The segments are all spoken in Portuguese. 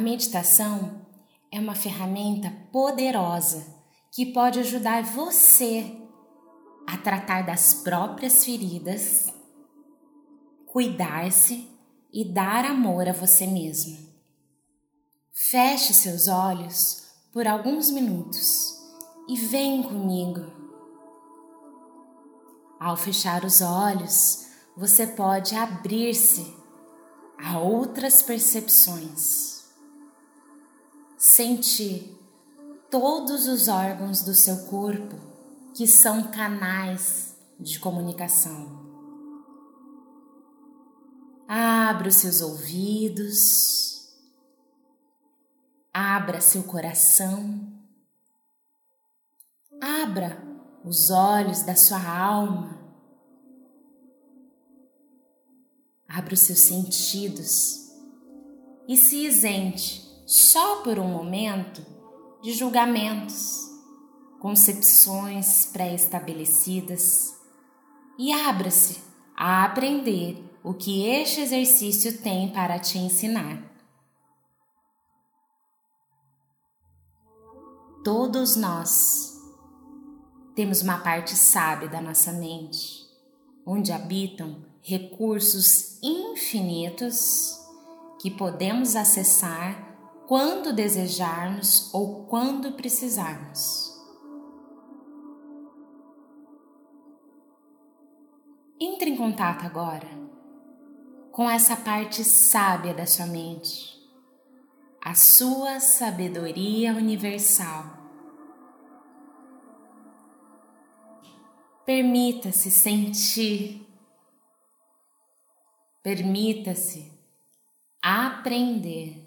A meditação é uma ferramenta poderosa que pode ajudar você a tratar das próprias feridas, cuidar-se e dar amor a você mesmo. Feche seus olhos por alguns minutos e vem comigo. Ao fechar os olhos, você pode abrir-se a outras percepções. Sentir todos os órgãos do seu corpo que são canais de comunicação. Abra os seus ouvidos, abra seu coração, abra os olhos da sua alma, abra os seus sentidos. E se isente só por um momento de julgamentos, concepções pré-estabelecidas e abra-se a aprender o que este exercício tem para te ensinar. Todos nós temos uma parte sábia da nossa mente, onde habitam recursos infinitos que podemos acessar quando desejarmos ou quando precisarmos. Entre em contato agora com essa parte sábia da sua mente, a sua sabedoria universal. Permita-se sentir, permita-se aprender.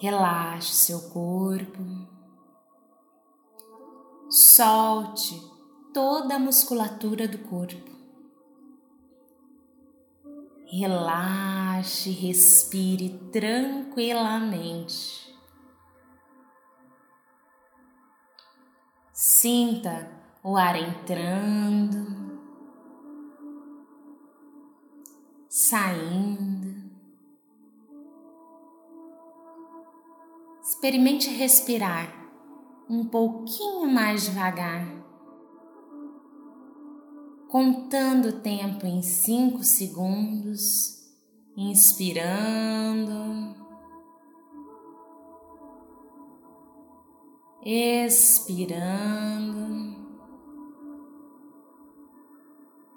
Relaxe seu corpo. Solte toda a musculatura do corpo. Relaxe, respire tranquilamente. Sinta o ar entrando, saindo. Experimente respirar um pouquinho mais devagar, contando o tempo em cinco segundos, inspirando, expirando.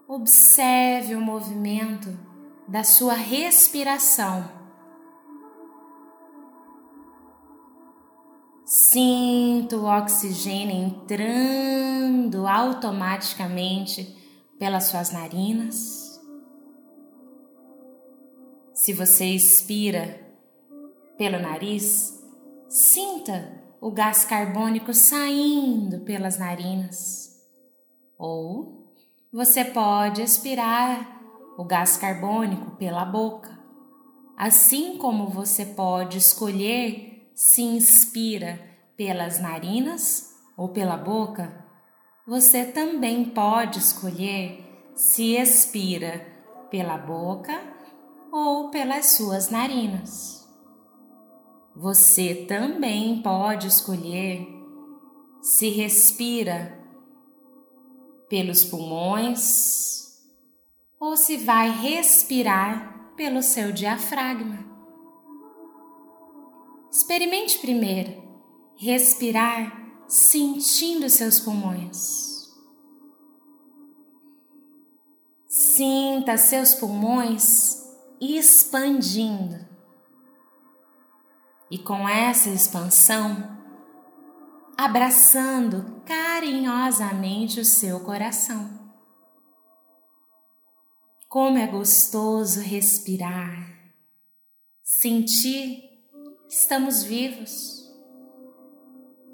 Observe o movimento da sua respiração Sinto o oxigênio entrando automaticamente pelas suas narinas. Se você expira pelo nariz, sinta o gás carbônico saindo pelas narinas. Ou você pode expirar o gás carbônico pela boca, assim como você pode escolher se inspira pelas narinas ou pela boca, você também pode escolher se expira pela boca ou pelas suas narinas. Você também pode escolher se respira pelos pulmões ou se vai respirar pelo seu diafragma. Experimente primeiro respirar sentindo seus pulmões. Sinta seus pulmões expandindo. E com essa expansão, abraçando carinhosamente o seu coração. Como é gostoso respirar, sentir estamos vivos.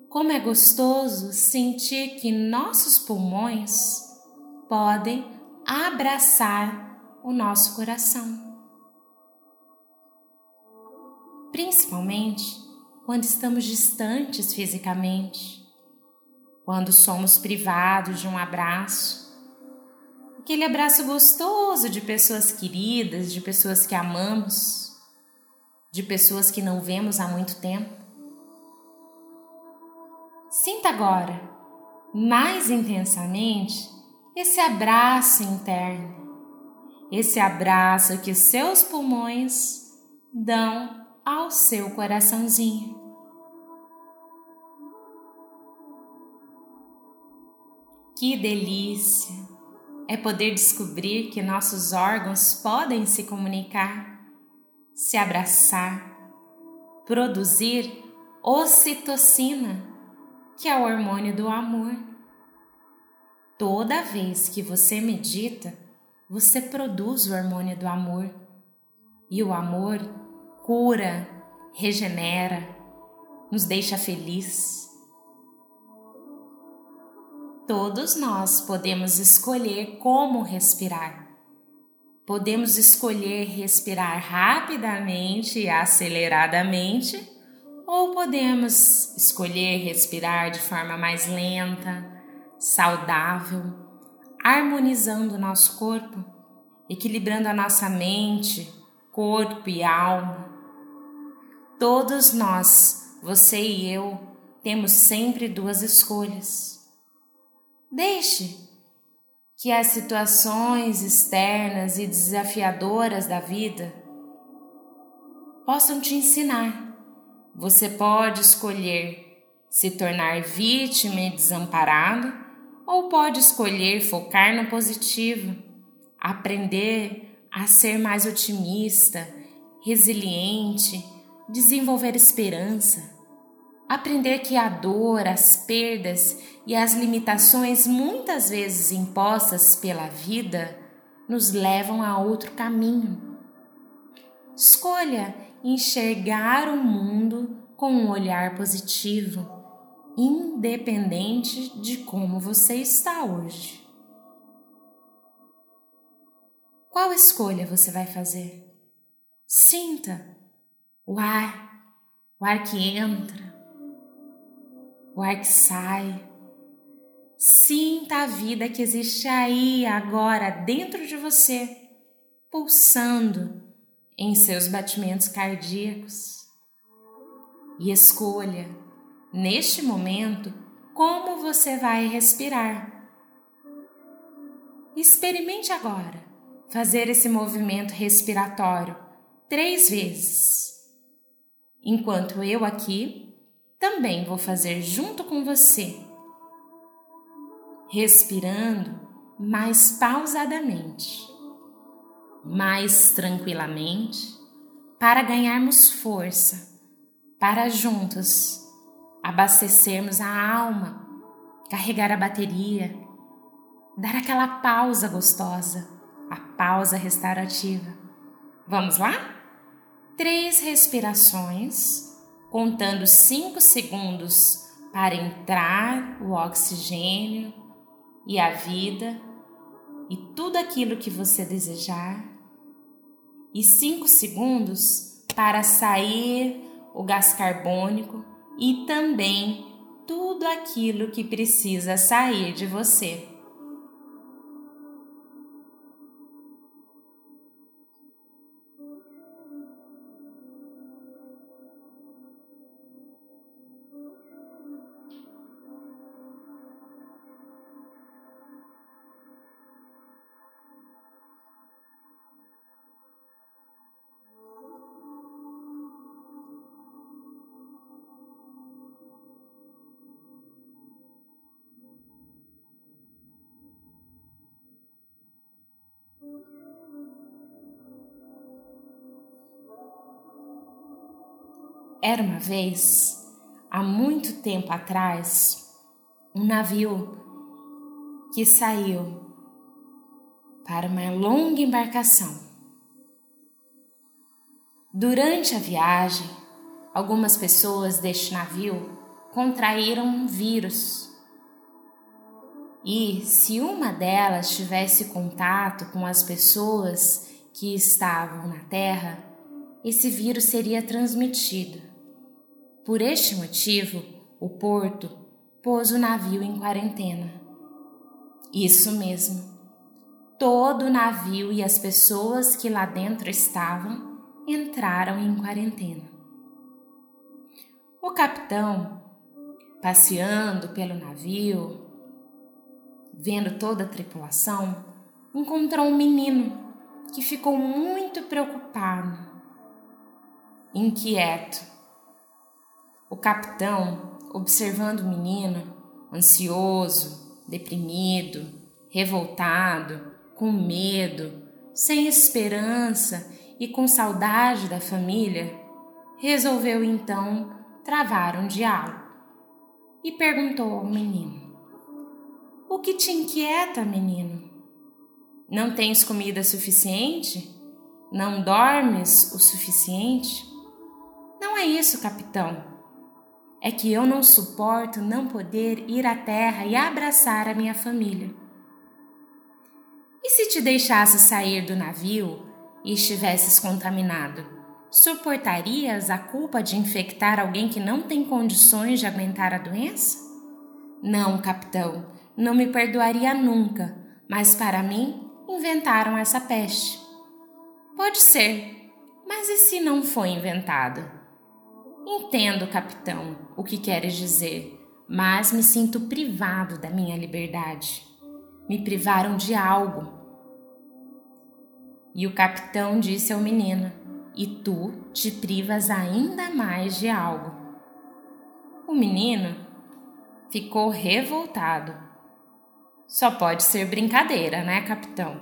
Como é gostoso sentir que nossos pulmões podem abraçar o nosso coração. Principalmente quando estamos distantes fisicamente, quando somos privados de um abraço, aquele abraço gostoso de pessoas queridas, de pessoas que amamos, de pessoas que não vemos há muito tempo. Sinta agora, mais intensamente, esse abraço interno, esse abraço que seus pulmões dão ao seu coraçãozinho. Que delícia é poder descobrir que nossos órgãos podem se comunicar, se abraçar, produzir ocitocina, que é o hormônio do amor. Toda vez que você medita, você produz o hormônio do amor. E o amor cura, regenera, nos deixa feliz. Todos nós podemos escolher como respirar. Podemos escolher respirar rapidamente e aceleradamente, ou podemos escolher respirar de forma mais lenta, saudável, harmonizando o nosso corpo, equilibrando a nossa mente, corpo e alma. Todos nós, você e eu, temos sempre duas escolhas Deixe que as situações externas e desafiadoras da vida possam te ensinar. Você pode escolher se tornar vítima e desamparado, ou pode escolher focar no positivo, aprender a ser mais otimista, resiliente, desenvolver esperança. Aprender que a dor, as perdas e as limitações muitas vezes impostas pela vida nos levam a outro caminho. Escolha enxergar o mundo com um olhar positivo, independente de como você está hoje. Qual escolha você vai fazer? Sinta o ar, o ar que entra, o ar que sai. Sinta a vida que existe aí agora dentro de você, pulsando em seus batimentos cardíacos. E escolha, neste momento, como você vai respirar. Experimente agora fazer esse movimento respiratório três vezes. Enquanto eu aqui também vou fazer junto com você, respirando mais pausadamente, mais tranquilamente, para ganharmos força, para juntos abastecermos a alma, carregar a bateria, dar aquela pausa gostosa, a pausa restaurativa. Vamos lá? Três respirações contando 5 segundos para entrar o oxigênio e a vida e tudo aquilo que você desejar, e 5 segundos para sair o gás carbônico e também tudo aquilo que precisa sair de você. Era uma vez, há muito tempo atrás, um navio que saiu para uma longa embarcação. Durante a viagem, algumas pessoas deste navio contraíram um vírus. E se uma delas tivesse contato com as pessoas que estavam na Terra, esse vírus seria transmitido. Por este motivo, o porto pôs o navio em quarentena. Isso mesmo. Todo o navio e as pessoas que lá dentro estavam entraram em quarentena. O capitão, passeando pelo navio, vendo toda a tripulação, encontrou um menino que ficou muito preocupado, inquieto. O capitão, observando o menino, ansioso, deprimido, revoltado, com medo, sem esperança e com saudade da família, resolveu então travar um diálogo e perguntou ao menino: O que te inquieta, menino? Não tens comida suficiente? Não dormes o suficiente? Não é isso, capitão. É que eu não suporto não poder ir à terra e abraçar a minha família. E se te deixasse sair do navio e estivesses contaminado, suportarias a culpa de infectar alguém que não tem condições de aguentar a doença? Não, capitão, não me perdoaria nunca, mas para mim inventaram essa peste. Pode ser, mas e se não foi inventado? Entendo, capitão, o que queres dizer, mas me sinto privado da minha liberdade. Me privaram de algo. E o capitão disse ao menino: E tu te privas ainda mais de algo. O menino ficou revoltado só pode ser brincadeira, né, capitão?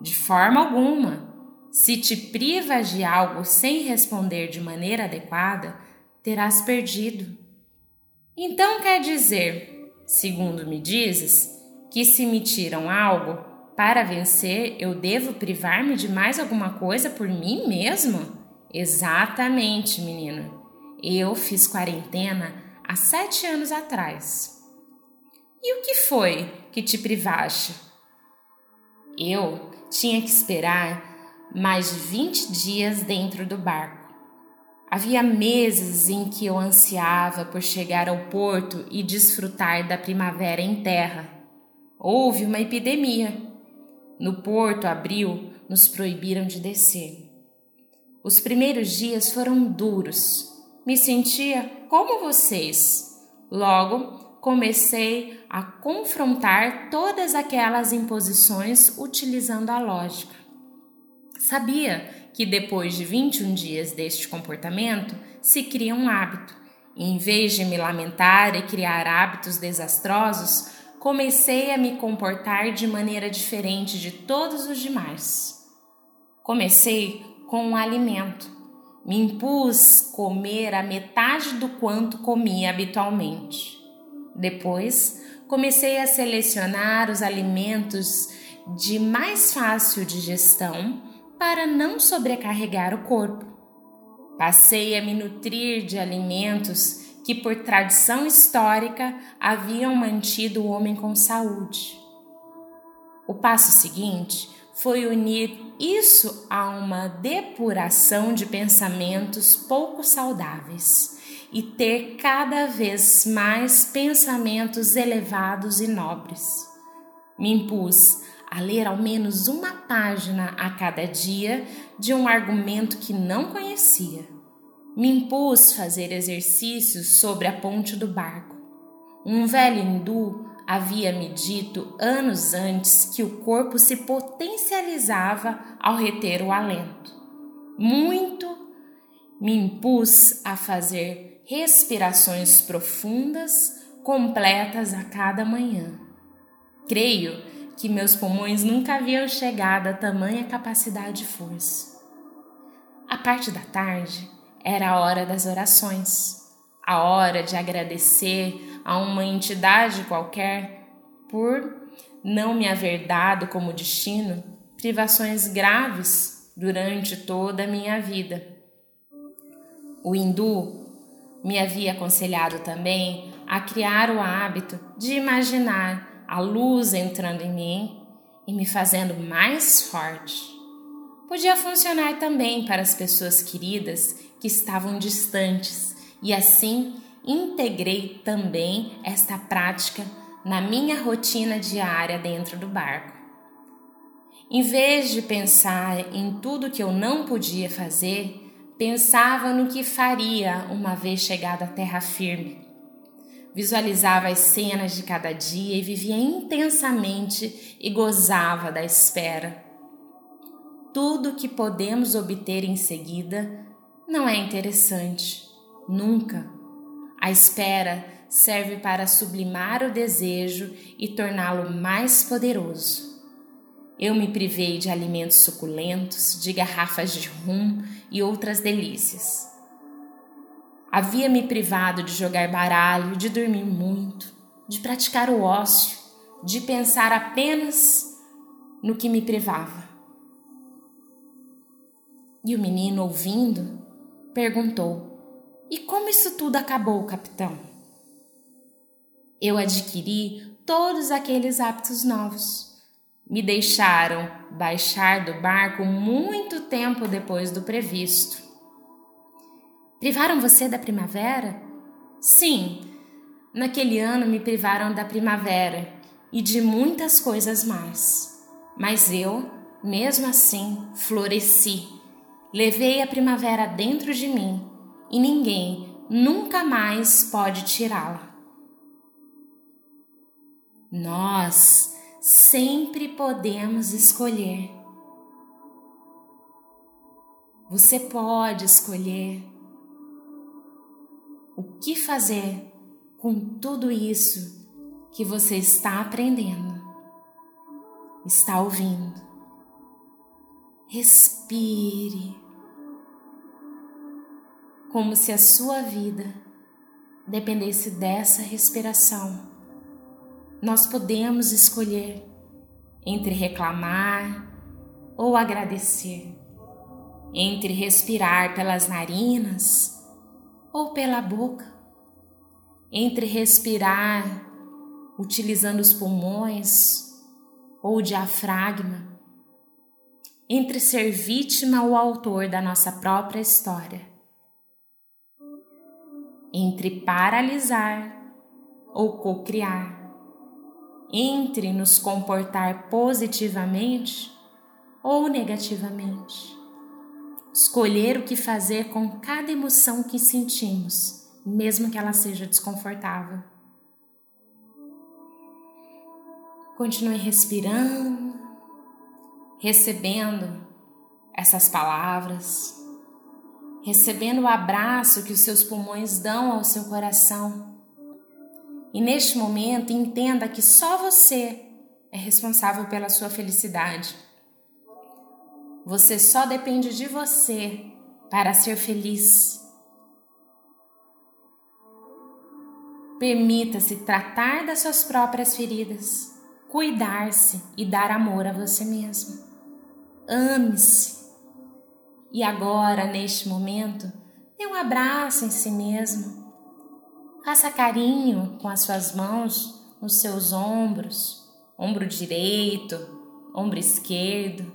De forma alguma. Se te privas de algo sem responder de maneira adequada, terás perdido. Então quer dizer, segundo me dizes, que se me tiram algo, para vencer eu devo privar-me de mais alguma coisa por mim mesmo? Exatamente, menino. Eu fiz quarentena há sete anos atrás. E o que foi que te privaste? Eu tinha que esperar mais de 20 dias dentro do barco. Havia meses em que eu ansiava por chegar ao porto e desfrutar da primavera em terra. Houve uma epidemia. No porto abril, nos proibiram de descer. Os primeiros dias foram duros. Me sentia como vocês. Logo, comecei a confrontar todas aquelas imposições utilizando a lógica. Sabia que depois de 21 dias deste comportamento se cria um hábito. E em vez de me lamentar e criar hábitos desastrosos, comecei a me comportar de maneira diferente de todos os demais. Comecei com um alimento. Me impus comer a metade do quanto comia habitualmente. Depois, comecei a selecionar os alimentos de mais fácil digestão para não sobrecarregar o corpo. Passei a me nutrir de alimentos que, por tradição histórica, haviam mantido o homem com saúde. O passo seguinte foi unir isso a uma depuração de pensamentos pouco saudáveis e ter cada vez mais pensamentos elevados e nobres. Me impus a ler ao menos uma página a cada dia de um argumento que não conhecia. Me impus fazer exercícios sobre a ponte do barco. Um velho hindu havia me dito anos antes que o corpo se potencializava ao reter o alento. Muito me impus a fazer respirações profundas, completas a cada manhã. Creio que meus pulmões nunca haviam chegado a tamanha capacidade e força. A parte da tarde era a hora das orações, a hora de agradecer a uma entidade qualquer por não me haver dado como destino privações graves durante toda a minha vida. O hindu me havia aconselhado também a criar o hábito de imaginar a luz entrando em mim e me fazendo mais forte. Podia funcionar também para as pessoas queridas que estavam distantes e assim integrei também esta prática na minha rotina diária dentro do barco. Em vez de pensar em tudo que eu não podia fazer, pensava no que faria uma vez chegada à terra firme. Visualizava as cenas de cada dia e vivia intensamente e gozava da espera. Tudo que podemos obter em seguida não é interessante, nunca. A espera serve para sublimar o desejo e torná-lo mais poderoso. Eu me privei de alimentos suculentos, de garrafas de rum e outras delícias. Havia me privado de jogar baralho, de dormir muito, de praticar o ócio, de pensar apenas no que me privava. E o menino, ouvindo, perguntou: E como isso tudo acabou, capitão? Eu adquiri todos aqueles hábitos novos me deixaram baixar do barco muito tempo depois do previsto. Privaram você da primavera? Sim, naquele ano me privaram da primavera e de muitas coisas mais. Mas eu, mesmo assim, floresci. Levei a primavera dentro de mim e ninguém nunca mais pode tirá-la. Nós sempre podemos escolher. Você pode escolher que fazer com tudo isso que você está aprendendo, está ouvindo. Respire, como se a sua vida dependesse dessa respiração nós podemos escolher entre reclamar ou agradecer, entre respirar pelas narinas ou pela boca, entre respirar utilizando os pulmões ou o diafragma, entre ser vítima ou autor da nossa própria história, entre paralisar ou cocriar entre nos comportar positivamente ou negativamente. Escolher o que fazer com cada emoção que sentimos, mesmo que ela seja desconfortável. Continue respirando, recebendo essas palavras, recebendo o abraço que os seus pulmões dão ao seu coração e neste momento, entenda que só você é responsável pela sua felicidade. Você só depende de você para ser feliz. Permita-se tratar das suas próprias feridas, cuidar-se e dar amor a você mesmo. Ame-se. E agora, neste momento, dê um abraço em si mesmo Faça carinho com as suas mãos nos seus ombros, ombro direito, ombro esquerdo.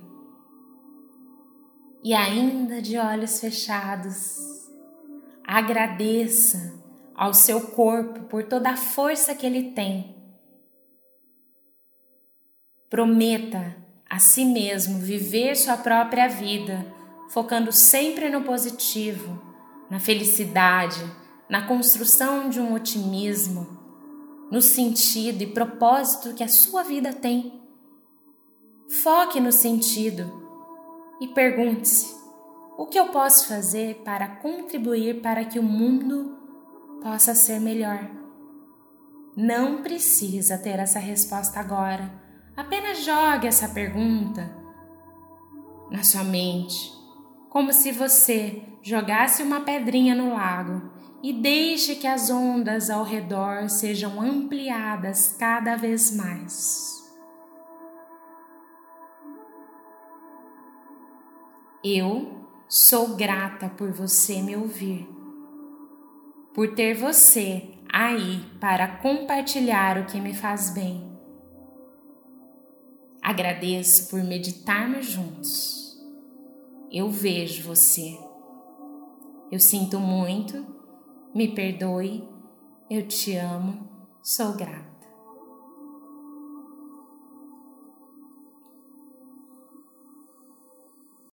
E ainda de olhos fechados, agradeça ao seu corpo por toda a força que ele tem. Prometa a si mesmo viver sua própria vida, focando sempre no positivo, na felicidade na construção de um otimismo, no sentido e propósito que a sua vida tem. Foque no sentido e pergunte-se: o que eu posso fazer para contribuir para que o mundo possa ser melhor? Não precisa ter essa resposta agora. Apenas jogue essa pergunta na sua mente, como se você jogasse uma pedrinha no lago e deixe que as ondas ao redor sejam ampliadas cada vez mais. Eu sou grata por você me ouvir, por ter você aí para compartilhar o que me faz bem. Agradeço por meditarmos juntos. Eu vejo você. Eu sinto muito me perdoe Eu te amo, sou grata.